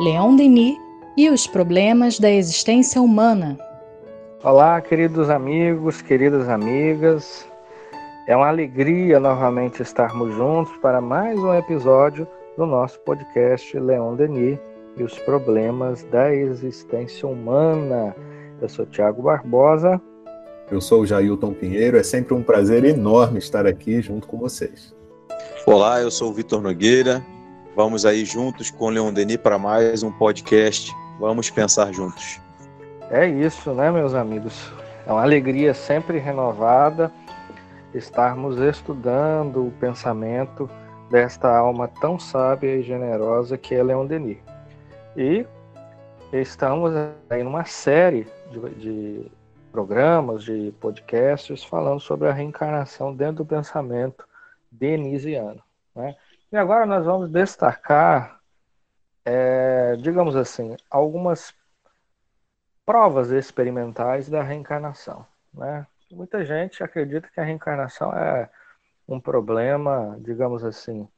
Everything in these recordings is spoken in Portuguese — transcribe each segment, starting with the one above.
Leon Denis e os problemas da existência humana. Olá, queridos amigos, queridas amigas. É uma alegria novamente estarmos juntos para mais um episódio do nosso podcast Leon Denis e os problemas da existência humana. Eu sou Tiago Barbosa. Eu sou o Jailton Pinheiro. É sempre um prazer enorme estar aqui junto com vocês. Olá, eu sou o Vitor Nogueira. Vamos aí juntos com o Leon Denis para mais um podcast. Vamos pensar juntos. É isso, né, meus amigos? É uma alegria sempre renovada estarmos estudando o pensamento desta alma tão sábia e generosa que é Leon Denis. E estamos aí numa série de, de programas, de podcasts falando sobre a reencarnação dentro do pensamento denisiano. Né? E agora nós vamos destacar, é, digamos assim, algumas provas experimentais da reencarnação. Né? Muita gente acredita que a reencarnação é um problema, digamos assim,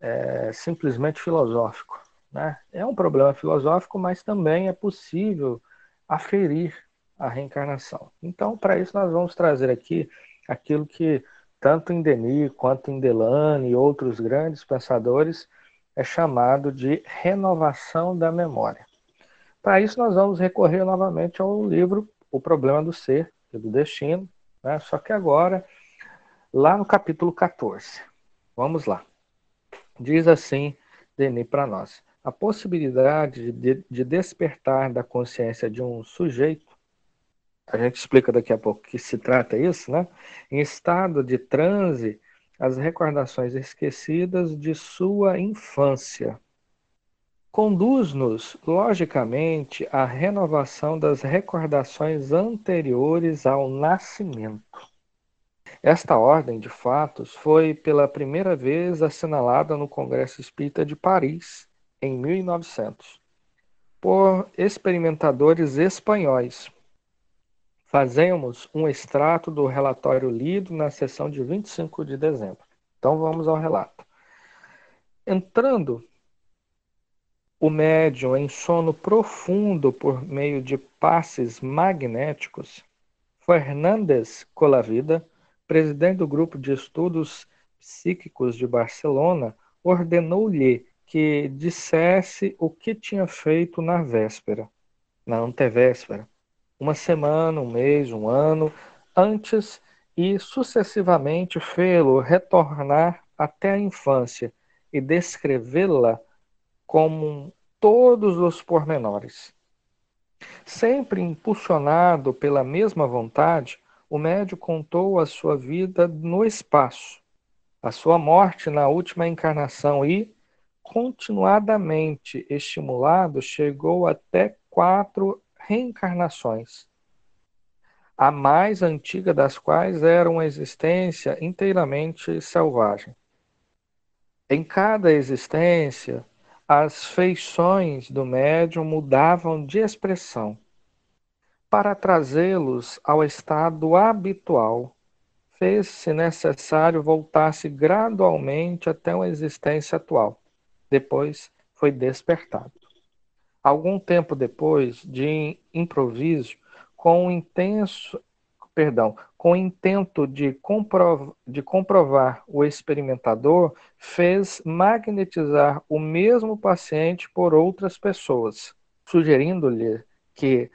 é, simplesmente filosófico. Né? É um problema filosófico, mas também é possível aferir a reencarnação. Então, para isso, nós vamos trazer aqui aquilo que tanto em Denis quanto em Delane e outros grandes pensadores, é chamado de renovação da memória. Para isso, nós vamos recorrer novamente ao livro O Problema do Ser e do Destino, né? só que agora, lá no capítulo 14. Vamos lá. Diz assim Denis para nós: a possibilidade de, de despertar da consciência de um sujeito a gente explica daqui a pouco que se trata isso, né? Em estado de transe, as recordações esquecidas de sua infância. Conduz-nos, logicamente, à renovação das recordações anteriores ao nascimento. Esta ordem de fatos foi pela primeira vez assinalada no Congresso Espírita de Paris, em 1900, por experimentadores espanhóis, Fazemos um extrato do relatório lido na sessão de 25 de dezembro. Então vamos ao relato. Entrando o médium em sono profundo por meio de passes magnéticos, Fernandes Colavida, presidente do grupo de estudos psíquicos de Barcelona, ordenou-lhe que dissesse o que tinha feito na véspera, na antevéspera, uma semana, um mês, um ano antes e sucessivamente fê-lo retornar até a infância e descrevê-la como todos os pormenores. Sempre impulsionado pela mesma vontade, o médio contou a sua vida no espaço, a sua morte na última encarnação e, continuadamente estimulado, chegou até quatro reencarnações, a mais antiga das quais era uma existência inteiramente selvagem. Em cada existência, as feições do médium mudavam de expressão. Para trazê-los ao estado habitual, fez-se necessário voltar-se gradualmente até uma existência atual. Depois foi despertado. Algum tempo depois, de improviso, com intenso, perdão, com intento de, comprov de comprovar o experimentador, fez magnetizar o mesmo paciente por outras pessoas, sugerindo-lhe que,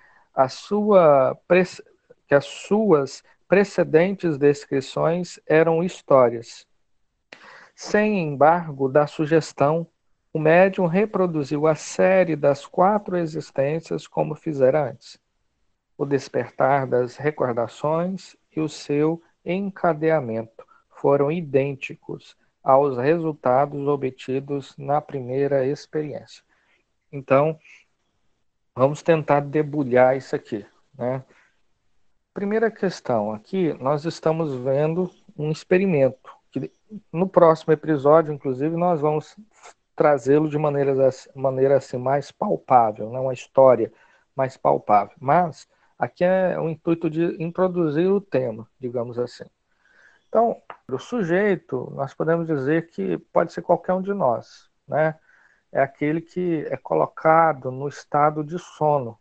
sua que as suas precedentes descrições eram histórias. Sem embargo da sugestão, o médium reproduziu a série das quatro existências como fizera antes. O despertar das recordações e o seu encadeamento foram idênticos aos resultados obtidos na primeira experiência. Então, vamos tentar debulhar isso aqui. Né? Primeira questão, aqui nós estamos vendo um experimento, que no próximo episódio, inclusive, nós vamos trazê-lo de maneira, maneira assim mais palpável, né? uma história mais palpável. Mas aqui é o intuito de introduzir o tema, digamos assim. Então, o sujeito, nós podemos dizer que pode ser qualquer um de nós, né? é aquele que é colocado no estado de sono.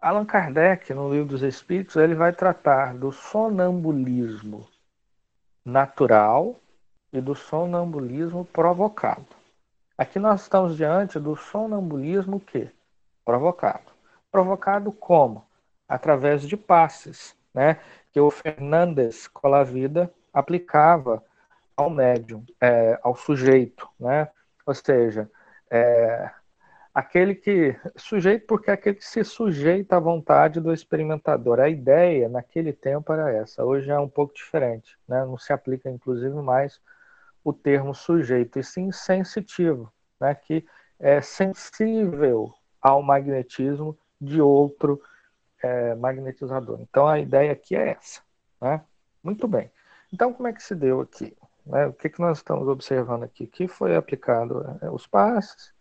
Allan Kardec, no Livro dos Espíritos, ele vai tratar do sonambulismo natural e do sonambulismo provocado. Aqui nós estamos diante do sonambulismo que provocado. Provocado como? Através de passes, né? Que o Fernandes Colavida aplicava ao médium, é, ao sujeito, né? Ou seja, é, aquele que sujeito porque é aquele que se sujeita à vontade do experimentador. A ideia naquele tempo era essa. Hoje é um pouco diferente, né? Não se aplica inclusive mais o termo sujeito e sim sensitivo, né? Que é sensível ao magnetismo de outro é, magnetizador. Então a ideia aqui é essa, né? Muito bem. Então como é que se deu aqui? Né? O que, que nós estamos observando aqui? Que foi aplicado é, os passes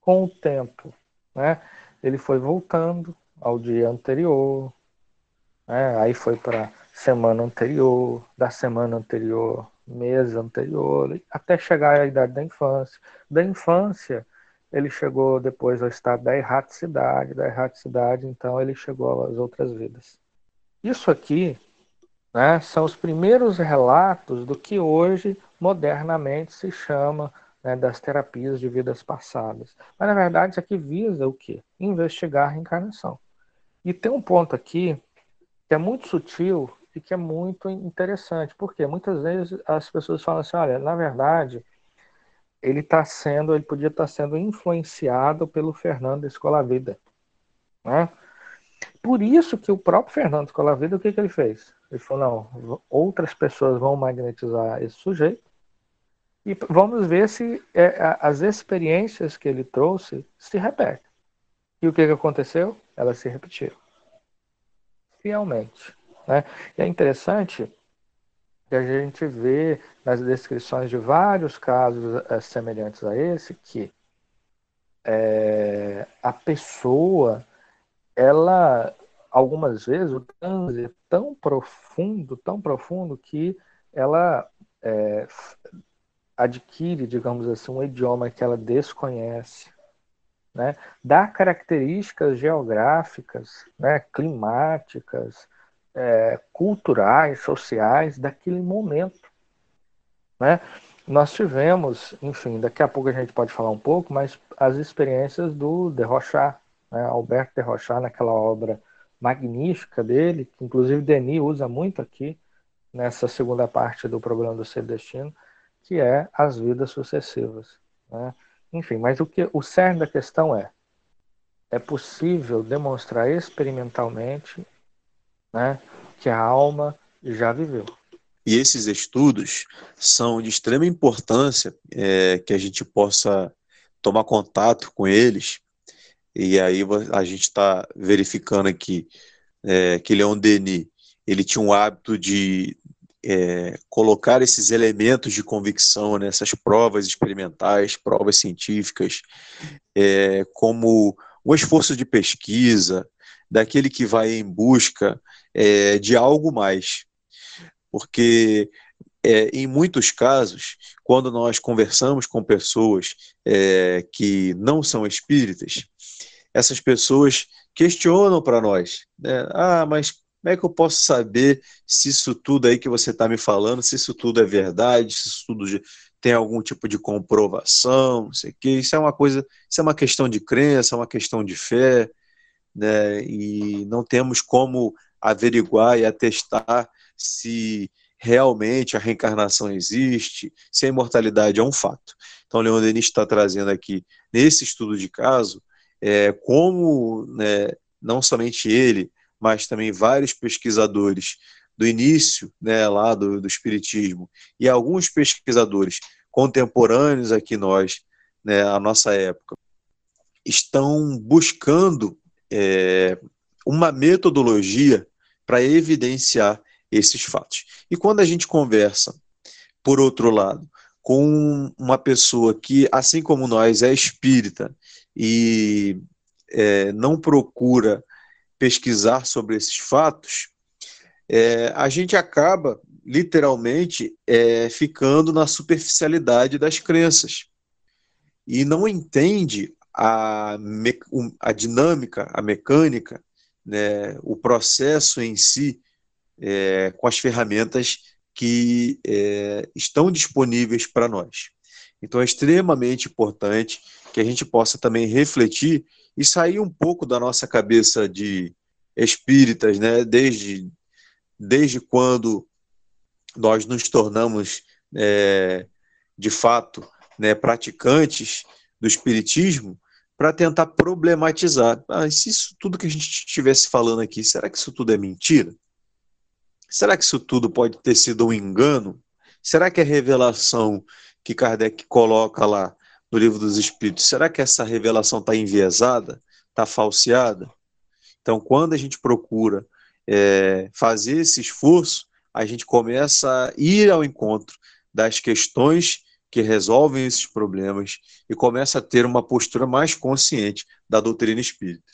com o tempo, né? Ele foi voltando ao dia anterior, né? aí foi para semana anterior, da semana anterior, mês anterior, até chegar à idade da infância. Da infância, ele chegou depois ao estado da erraticidade, da erraticidade, então ele chegou às outras vidas. Isso aqui né, são os primeiros relatos do que hoje modernamente se chama né, das terapias de vidas passadas. Mas, na verdade, isso aqui visa o quê? Investigar a reencarnação. E tem um ponto aqui que é muito sutil e que é muito interessante. Porque muitas vezes as pessoas falam assim, olha, na verdade, ele está sendo, ele podia estar tá sendo influenciado pelo Fernando Escolavida. Né? Por isso que o próprio Fernando Escolavida, o que, que ele fez? Ele falou, não, outras pessoas vão magnetizar esse sujeito, e vamos ver se é, as experiências que ele trouxe se repetem. E o que, que aconteceu? Elas se repetiram. Fielmente. Né? E é interessante que a gente vê nas descrições de vários casos é, semelhantes a esse que é, a pessoa, ela, algumas vezes, o transe é tão profundo, tão profundo que ela é, adquire, digamos assim, um idioma que ela desconhece, né? dá características geográficas, né? climáticas, é, culturais, sociais daquele momento. Né? Nós tivemos, enfim, daqui a pouco a gente pode falar um pouco, mas as experiências do de Rochard, né? Alberto de Rochard, naquela obra magnífica dele, que inclusive Denis usa muito aqui, nessa segunda parte do programa do Ser Destino, que é as vidas sucessivas. Né? Enfim, mas o que o cerne da questão é: é possível demonstrar experimentalmente né, que a alma já viveu. E esses estudos são de extrema importância é, que a gente possa tomar contato com eles. E aí a gente está verificando aqui é, que Leon Denis ele tinha um hábito de é, colocar esses elementos de convicção nessas provas experimentais, provas científicas, é, como um esforço de pesquisa, daquele que vai em busca é, de algo mais. Porque, é, em muitos casos, quando nós conversamos com pessoas é, que não são espíritas, essas pessoas questionam para nós: né? ah, mas como é que eu posso saber se isso tudo aí que você está me falando, se isso tudo é verdade, se isso tudo tem algum tipo de comprovação, não sei o quê. Isso é uma coisa, isso é uma questão de crença, é uma questão de fé, né? E não temos como averiguar e atestar se realmente a reencarnação existe, se a imortalidade é um fato. Então, Leon Denis está trazendo aqui, nesse estudo de caso, é, como né, não somente ele, mas também vários pesquisadores do início né, lá do, do Espiritismo e alguns pesquisadores contemporâneos aqui nós, né, a nossa época, estão buscando é, uma metodologia para evidenciar esses fatos. E quando a gente conversa, por outro lado, com uma pessoa que, assim como nós, é espírita e é, não procura pesquisar sobre esses fatos, é, a gente acaba literalmente é, ficando na superficialidade das crenças. e não entende a, a dinâmica, a mecânica, né, o processo em si, é, com as ferramentas que é, estão disponíveis para nós. Então é extremamente importante que a gente possa também refletir e sair um pouco da nossa cabeça de espíritas, né? Desde, desde quando nós nos tornamos, é, de fato, né, praticantes do espiritismo, para tentar problematizar. Ah, se isso tudo que a gente estivesse falando aqui, será que isso tudo é mentira? Será que isso tudo pode ter sido um engano? Será que a revelação que Kardec coloca lá no livro dos Espíritos, será que essa revelação está enviesada, está falseada? Então, quando a gente procura é, fazer esse esforço, a gente começa a ir ao encontro das questões que resolvem esses problemas e começa a ter uma postura mais consciente da doutrina espírita.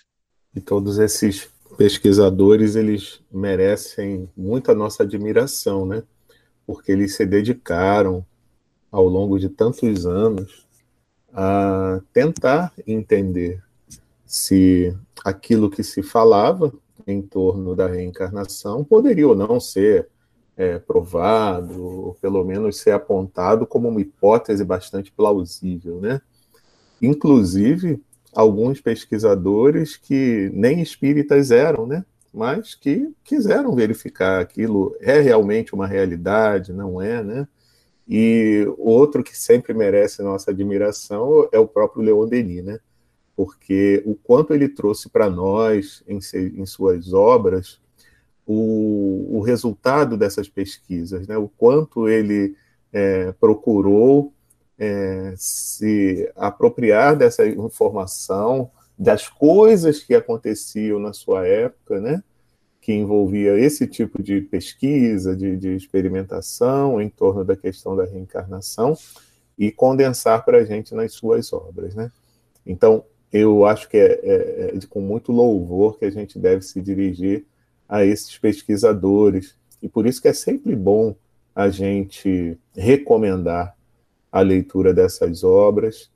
E todos esses pesquisadores, eles merecem muita nossa admiração, né? Porque eles se dedicaram ao longo de tantos anos a tentar entender se aquilo que se falava em torno da reencarnação poderia ou não ser é, provado, ou pelo menos ser apontado como uma hipótese bastante plausível, né? Inclusive, alguns pesquisadores que nem espíritas eram, né? Mas que quiseram verificar aquilo é realmente uma realidade, não é, né? E outro que sempre merece nossa admiração é o próprio Leon Denis, né? Porque o quanto ele trouxe para nós em, em, suas obras o, o, resultado dessas pesquisas, né? O quanto ele é, procurou é, se apropriar dessa informação, das coisas que aconteciam na sua época, né? que envolvia esse tipo de pesquisa, de, de experimentação em torno da questão da reencarnação e condensar para a gente nas suas obras. Né? Então, eu acho que é, é, é com muito louvor que a gente deve se dirigir a esses pesquisadores, e por isso que é sempre bom a gente recomendar a leitura dessas obras,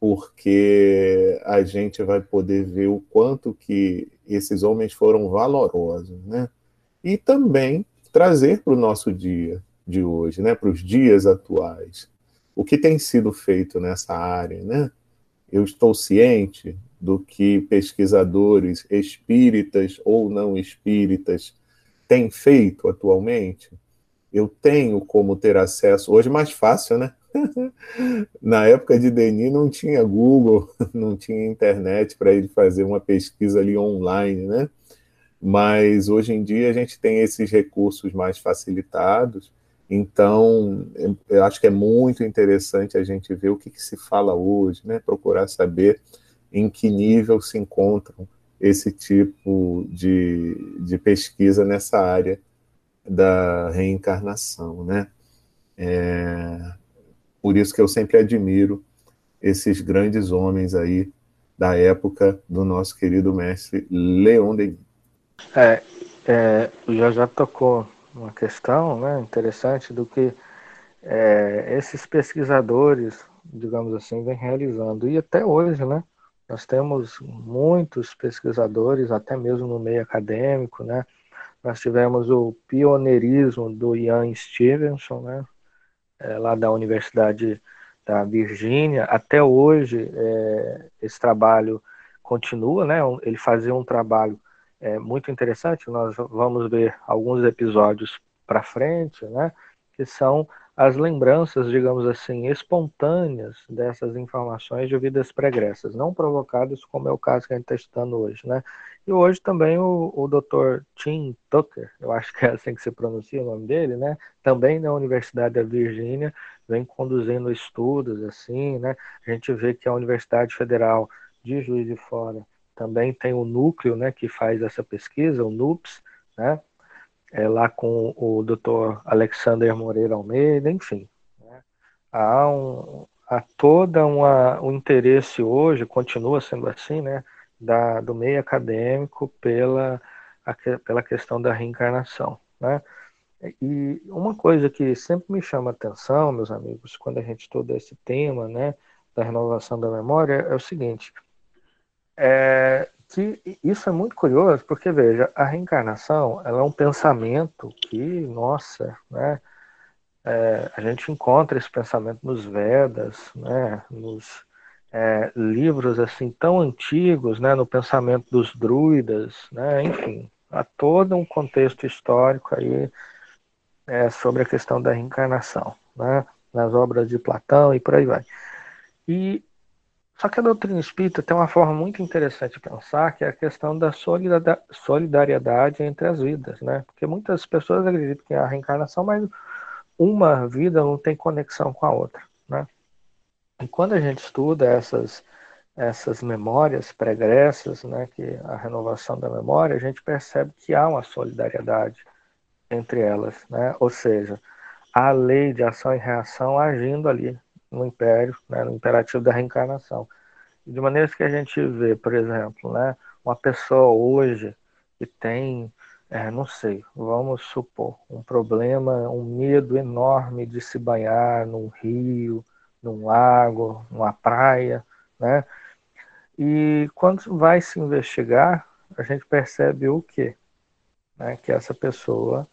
porque a gente vai poder ver o quanto que esses homens foram valorosos, né? E também trazer para o nosso dia de hoje, né? Para os dias atuais, o que tem sido feito nessa área, né? Eu estou ciente do que pesquisadores espíritas ou não espíritas têm feito atualmente. Eu tenho como ter acesso, hoje mais fácil, né? Na época de Denis não tinha Google, não tinha internet para ele fazer uma pesquisa ali online, né? Mas hoje em dia a gente tem esses recursos mais facilitados, então eu acho que é muito interessante a gente ver o que, que se fala hoje, né? Procurar saber em que nível se encontram esse tipo de, de pesquisa nessa área da reencarnação, né? É, por isso que eu sempre admiro esses grandes homens aí da época do nosso querido mestre Leon Denis. É, é, já já tocou uma questão né, interessante do que é, esses pesquisadores, digamos assim, vêm realizando. E até hoje, né, nós temos muitos pesquisadores, até mesmo no meio acadêmico, né, nós tivemos o pioneirismo do Ian Stevenson, né, é, lá da Universidade da Virgínia. Até hoje, é, esse trabalho continua, né? Ele fazia um trabalho é, muito interessante. Nós vamos ver alguns episódios para frente, né? Que são as lembranças, digamos assim, espontâneas dessas informações de vidas pregressas, não provocadas, como é o caso que a gente está estudando hoje, né? E hoje também o, o Dr. Tim Tucker, eu acho que é assim que se pronuncia o nome dele, né? Também na Universidade da Virgínia, vem conduzindo estudos assim, né? A gente vê que a Universidade Federal de Juiz de Fora também tem o núcleo, né, que faz essa pesquisa, o NUPS, né? É lá com o Dr. Alexander Moreira Almeida, enfim. Né? Há, um, há toda um interesse hoje, continua sendo assim, né? da, do meio acadêmico pela, a, pela questão da reencarnação. Né? E uma coisa que sempre me chama atenção, meus amigos, quando a gente estuda esse tema, né, da renovação da memória é o seguinte: é, que isso é muito curioso, porque veja, a reencarnação ela é um pensamento que, nossa, né, é, a gente encontra esse pensamento nos Vedas, né, nos é, livros assim tão antigos, né, no pensamento dos druidas, né, enfim, há todo um contexto histórico aí é, sobre a questão da reencarnação, né, nas obras de Platão e por aí vai. E só que a doutrina espírita tem uma forma muito interessante de pensar, que é a questão da solidariedade entre as vidas, né? Porque muitas pessoas acreditam que é a reencarnação, mas uma vida não tem conexão com a outra, né? E quando a gente estuda essas essas memórias pregressas, né, que a renovação da memória, a gente percebe que há uma solidariedade entre elas, né? Ou seja, a lei de ação e reação agindo ali no império, né, no imperativo da reencarnação. De maneira que a gente vê, por exemplo, né, uma pessoa hoje que tem, é, não sei, vamos supor, um problema, um medo enorme de se banhar num rio, num lago, numa praia, né? E quando vai se investigar, a gente percebe o quê? Né? Que essa pessoa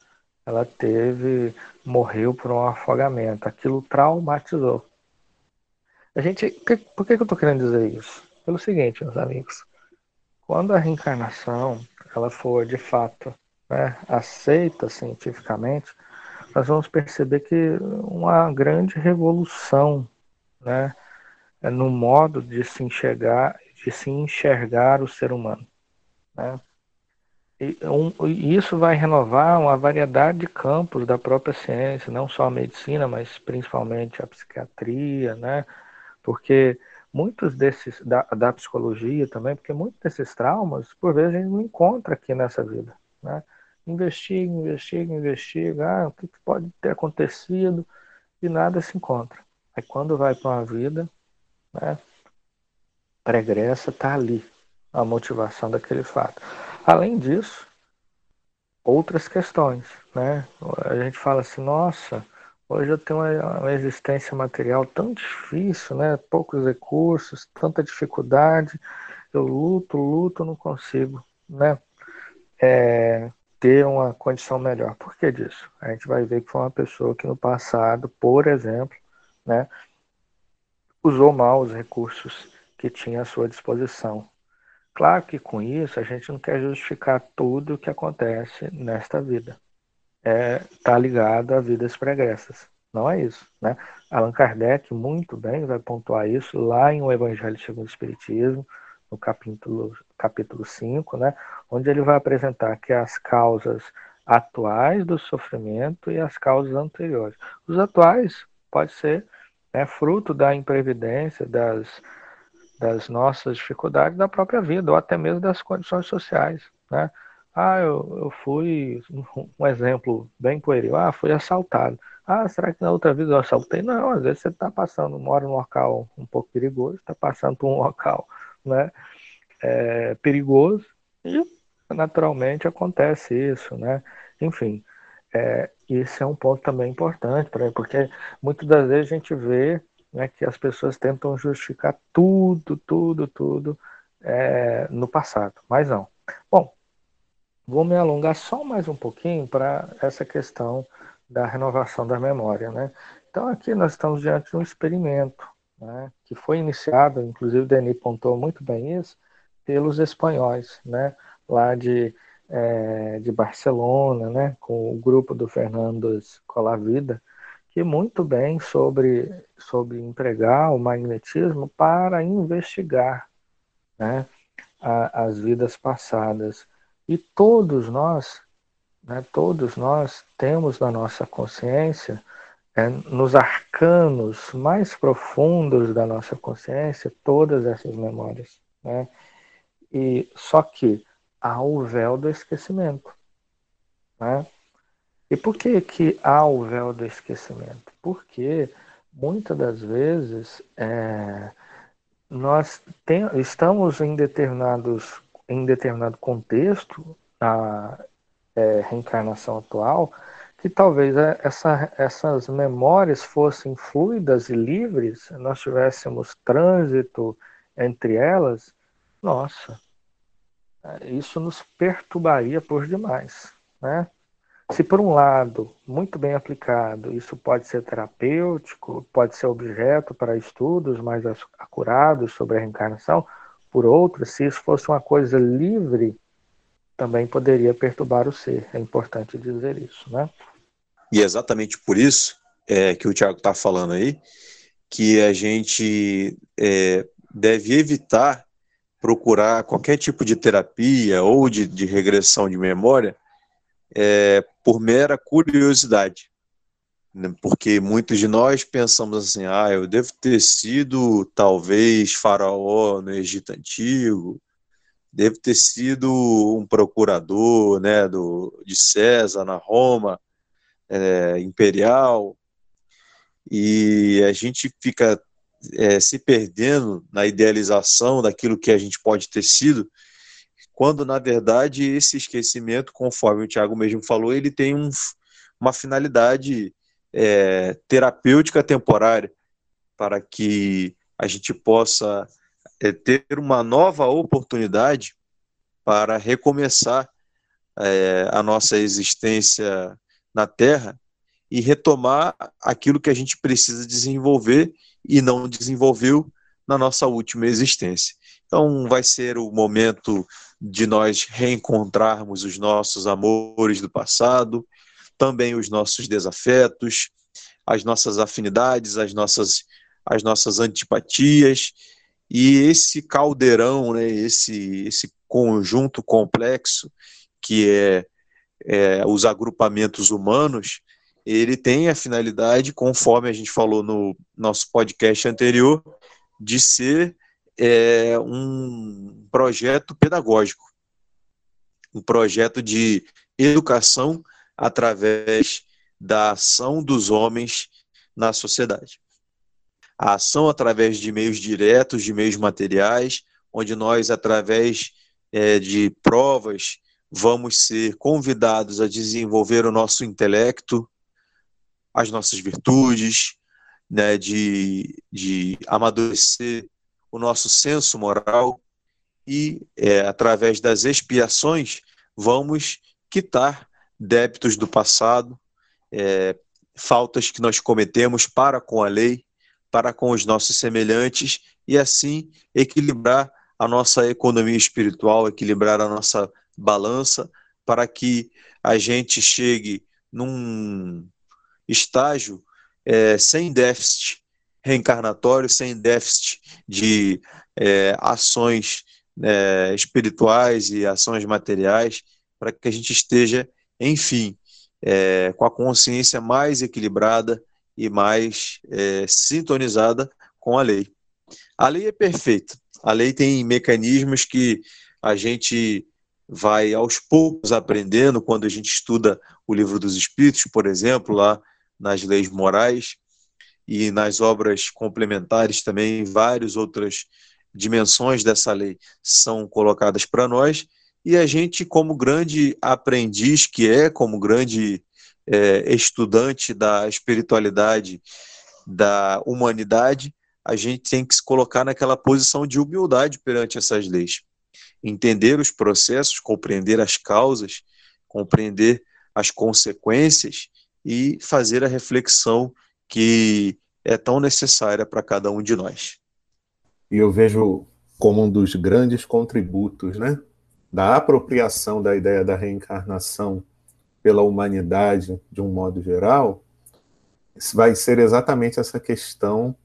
ela teve, morreu por um afogamento. Aquilo traumatizou. A gente, por que, eu estou querendo dizer isso? Pelo seguinte, meus amigos, quando a reencarnação ela for de fato né, aceita cientificamente, nós vamos perceber que uma grande revolução, né, no modo de se enxergar, de se enxergar o ser humano, né? E, um, e isso vai renovar uma variedade de campos da própria ciência, não só a medicina, mas principalmente a psiquiatria, né? Porque muitos desses, da, da psicologia também, porque muitos desses traumas, por vezes, a gente não encontra aqui nessa vida. Né? Investiga, investiga, investiga, ah, o que, pode ter acontecido, e nada se encontra. Aí quando vai para uma vida né, pregressa, está ali a motivação daquele fato. Além disso, outras questões. Né? A gente fala assim, nossa, Hoje eu tenho uma, existência material tão difícil, né? Poucos recursos, tanta dificuldade. Eu luto, luto, não consigo, né? É, ter uma condição melhor. Por que disso? A gente vai ver que foi uma pessoa que no passado, por exemplo, né, usou mal os recursos que tinha à sua disposição. Claro que com isso a gente não quer justificar tudo o que acontece nesta vida está é, ligado a vidas pregressas. Não é isso. Né? Allan Kardec muito bem vai pontuar isso lá em O Evangelho segundo o Espiritismo, no capítulo, capítulo 5, né? onde ele vai apresentar que as causas atuais do sofrimento e as causas anteriores. Os atuais pode ser né, fruto da imprevidência, das, das nossas dificuldades da própria vida, ou até mesmo das condições sociais. Né? Ah, eu, eu fui, um exemplo bem pueril, ah, fui assaltado. Ah, será que na outra vida eu assaltei? Não, às vezes você está passando, mora num local um pouco perigoso, está passando por um local né, é, perigoso e naturalmente acontece isso, né? Enfim, é, esse é um ponto também importante, porque muitas das vezes a gente vê né, que as pessoas tentam justificar tudo, tudo, tudo é, no passado, mas não. Bom, Vou me alongar só mais um pouquinho para essa questão da renovação da memória. Né? Então, aqui nós estamos diante de um experimento né, que foi iniciado, inclusive o Denis pontuou muito bem isso, pelos espanhóis, né, lá de, é, de Barcelona, né, com o grupo do Fernando Colavida, que muito bem sobre, sobre empregar o magnetismo para investigar né, a, as vidas passadas e todos nós, né, todos nós temos na nossa consciência, é, nos arcanos mais profundos da nossa consciência, todas essas memórias. Né? E só que há o véu do esquecimento. Né? E por que, que há o véu do esquecimento? Porque muitas das vezes é, nós tem, estamos em determinados em determinado contexto, a é, reencarnação atual, que talvez é, essa, essas memórias fossem fluidas e livres, nós tivéssemos trânsito entre elas, nossa, isso nos perturbaria por demais, né? Se por um lado, muito bem aplicado, isso pode ser terapêutico, pode ser objeto para estudos mais acurados sobre a reencarnação, por outro, se isso fosse uma coisa livre, também poderia perturbar o ser. É importante dizer isso, né? E é exatamente por isso é, que o Tiago está falando aí, que a gente é, deve evitar procurar qualquer tipo de terapia ou de, de regressão de memória é, por mera curiosidade. Né? Porque muitos de nós pensamos assim, ah, eu devo ter sido talvez faraó no Egito Antigo, devo ter sido um procurador né, do, de César na Roma é, imperial, e a gente fica é, se perdendo na idealização daquilo que a gente pode ter sido, quando na verdade esse esquecimento, conforme o Tiago mesmo falou, ele tem um, uma finalidade é, terapêutica temporária para que a gente possa é, ter uma nova oportunidade para recomeçar é, a nossa existência na Terra e retomar aquilo que a gente precisa desenvolver e não desenvolveu na nossa última existência. Então, vai ser o momento de nós reencontrarmos os nossos amores do passado, também os nossos desafetos, as nossas afinidades, as nossas, as nossas antipatias, e esse caldeirão, né, esse, esse conjunto complexo que é, é os agrupamentos humanos, ele tem a finalidade, conforme a gente falou no nosso podcast anterior, de ser é, um projeto pedagógico, um projeto de educação através da ação dos homens na sociedade. A ação através de meios diretos, de meios materiais, onde nós, através é, de provas, vamos ser convidados a desenvolver o nosso intelecto, as nossas virtudes, né, de, de amadurecer o nosso senso moral e, é, através das expiações, vamos quitar débitos do passado, é, faltas que nós cometemos para com a lei, para com os nossos semelhantes e assim equilibrar a nossa economia espiritual, equilibrar a nossa balança para que a gente chegue num estágio é, sem déficit reencarnatório, sem déficit de é, ações é, espirituais e ações materiais, para que a gente esteja, enfim, é, com a consciência mais equilibrada e mais é, sintonizada com a lei. A lei é perfeita. A lei tem mecanismos que a gente vai aos poucos aprendendo quando a gente estuda o livro dos Espíritos, por exemplo, lá nas leis morais e nas obras complementares também, várias outras dimensões dessa lei são colocadas para nós e a gente, como grande aprendiz que é, como grande é, estudante da espiritualidade, da humanidade, a gente tem que se colocar naquela posição de humildade perante essas leis. Entender os processos, compreender as causas, compreender as consequências e fazer a reflexão que é tão necessária para cada um de nós. E eu vejo como um dos grandes contributos, né, da apropriação da ideia da reencarnação pela humanidade de um modo geral, vai ser exatamente essa questão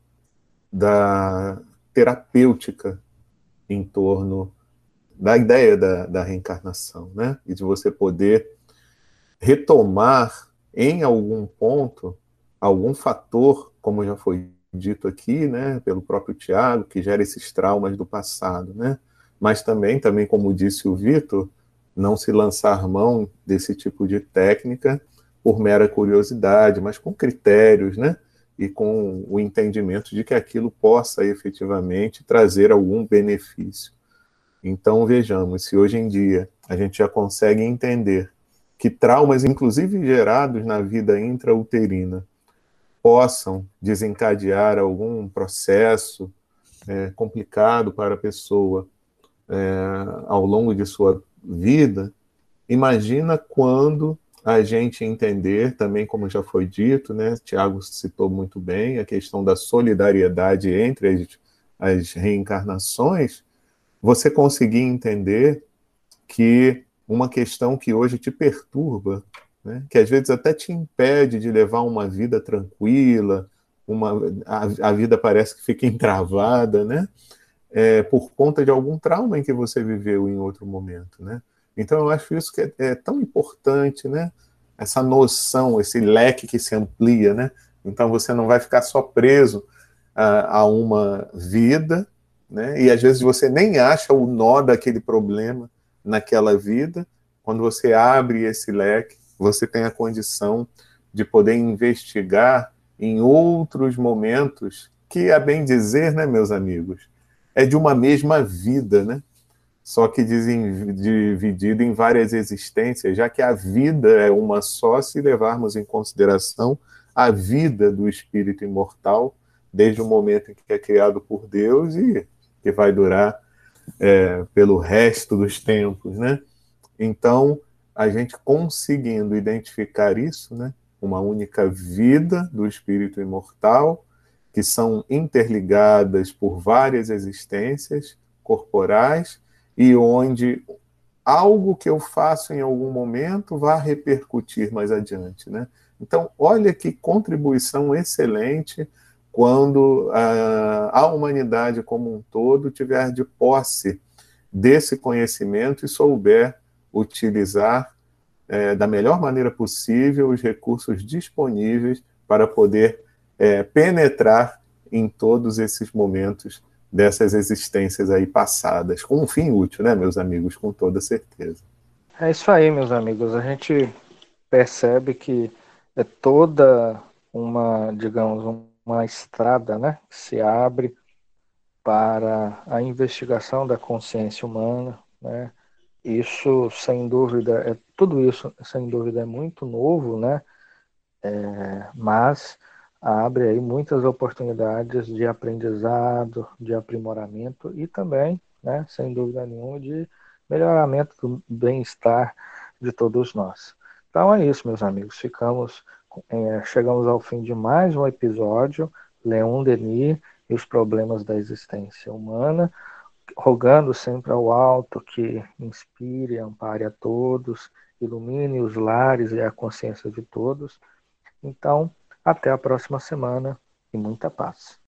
da terapêutica em torno da ideia da, da reencarnação, né? E de você poder retomar em algum ponto algum fator, como já foi dito aqui, né, pelo próprio Tiago, que gera esses traumas do passado, né? Mas também, também como disse o Vitor, não se lançar mão desse tipo de técnica por mera curiosidade, mas com critérios, né? E com o entendimento de que aquilo possa efetivamente trazer algum benefício. Então, vejamos, se hoje em dia a gente já consegue entender que traumas, inclusive gerados na vida intrauterina, possam desencadear algum processo é, complicado para a pessoa é, ao longo de sua vida, imagina quando a gente entender, também como já foi dito, né, Tiago citou muito bem, a questão da solidariedade entre as, as reencarnações, você conseguir entender que uma questão que hoje te perturba, né, que às vezes até te impede de levar uma vida tranquila, uma, a, a vida parece que fica entravada, né, é, por conta de algum trauma em que você viveu em outro momento, né? Então eu acho isso que é, é tão importante, né? Essa noção, esse leque que se amplia, né? Então você não vai ficar só preso a, a uma vida, né? E às vezes você nem acha o nó daquele problema naquela vida. Quando você abre esse leque, você tem a condição de poder investigar em outros momentos que, a bem dizer, né, meus amigos, é de uma mesma vida, né? só que dividido em várias existências, já que a vida é uma só, se levarmos em consideração a vida do espírito imortal, desde o momento em que é criado por Deus e que vai durar é, pelo resto dos tempos, né? Então, a gente conseguindo identificar isso, né? Uma única vida do espírito imortal, que são interligadas por várias existências corporais e onde algo que eu faço em algum momento vai repercutir mais adiante, né? Então, olha que contribuição excelente quando a, a humanidade como um todo tiver de posse desse conhecimento e souber utilizar é, da melhor maneira possível os recursos disponíveis para poder é, penetrar em todos esses momentos dessas existências aí passadas, com um fim útil, né, meus amigos, com toda certeza. É isso aí, meus amigos. A gente percebe que é toda uma, digamos, uma estrada, né, que se abre para a investigação da consciência humana, né? Isso, sem dúvida, é tudo isso, sem dúvida, é muito novo, né? É, mas abre aí muitas oportunidades de aprendizado, de aprimoramento e também, né, sem dúvida nenhuma, de melhoramento do bem-estar de todos nós. Então é isso, meus amigos. Ficamos, é, chegamos ao fim de mais um episódio, Leon Denis e os problemas da existência humana, rogando sempre ao alto que inspire, ampare a todos, ilumine os lares e a consciência de todos. Então, até a próxima semana e muita paz.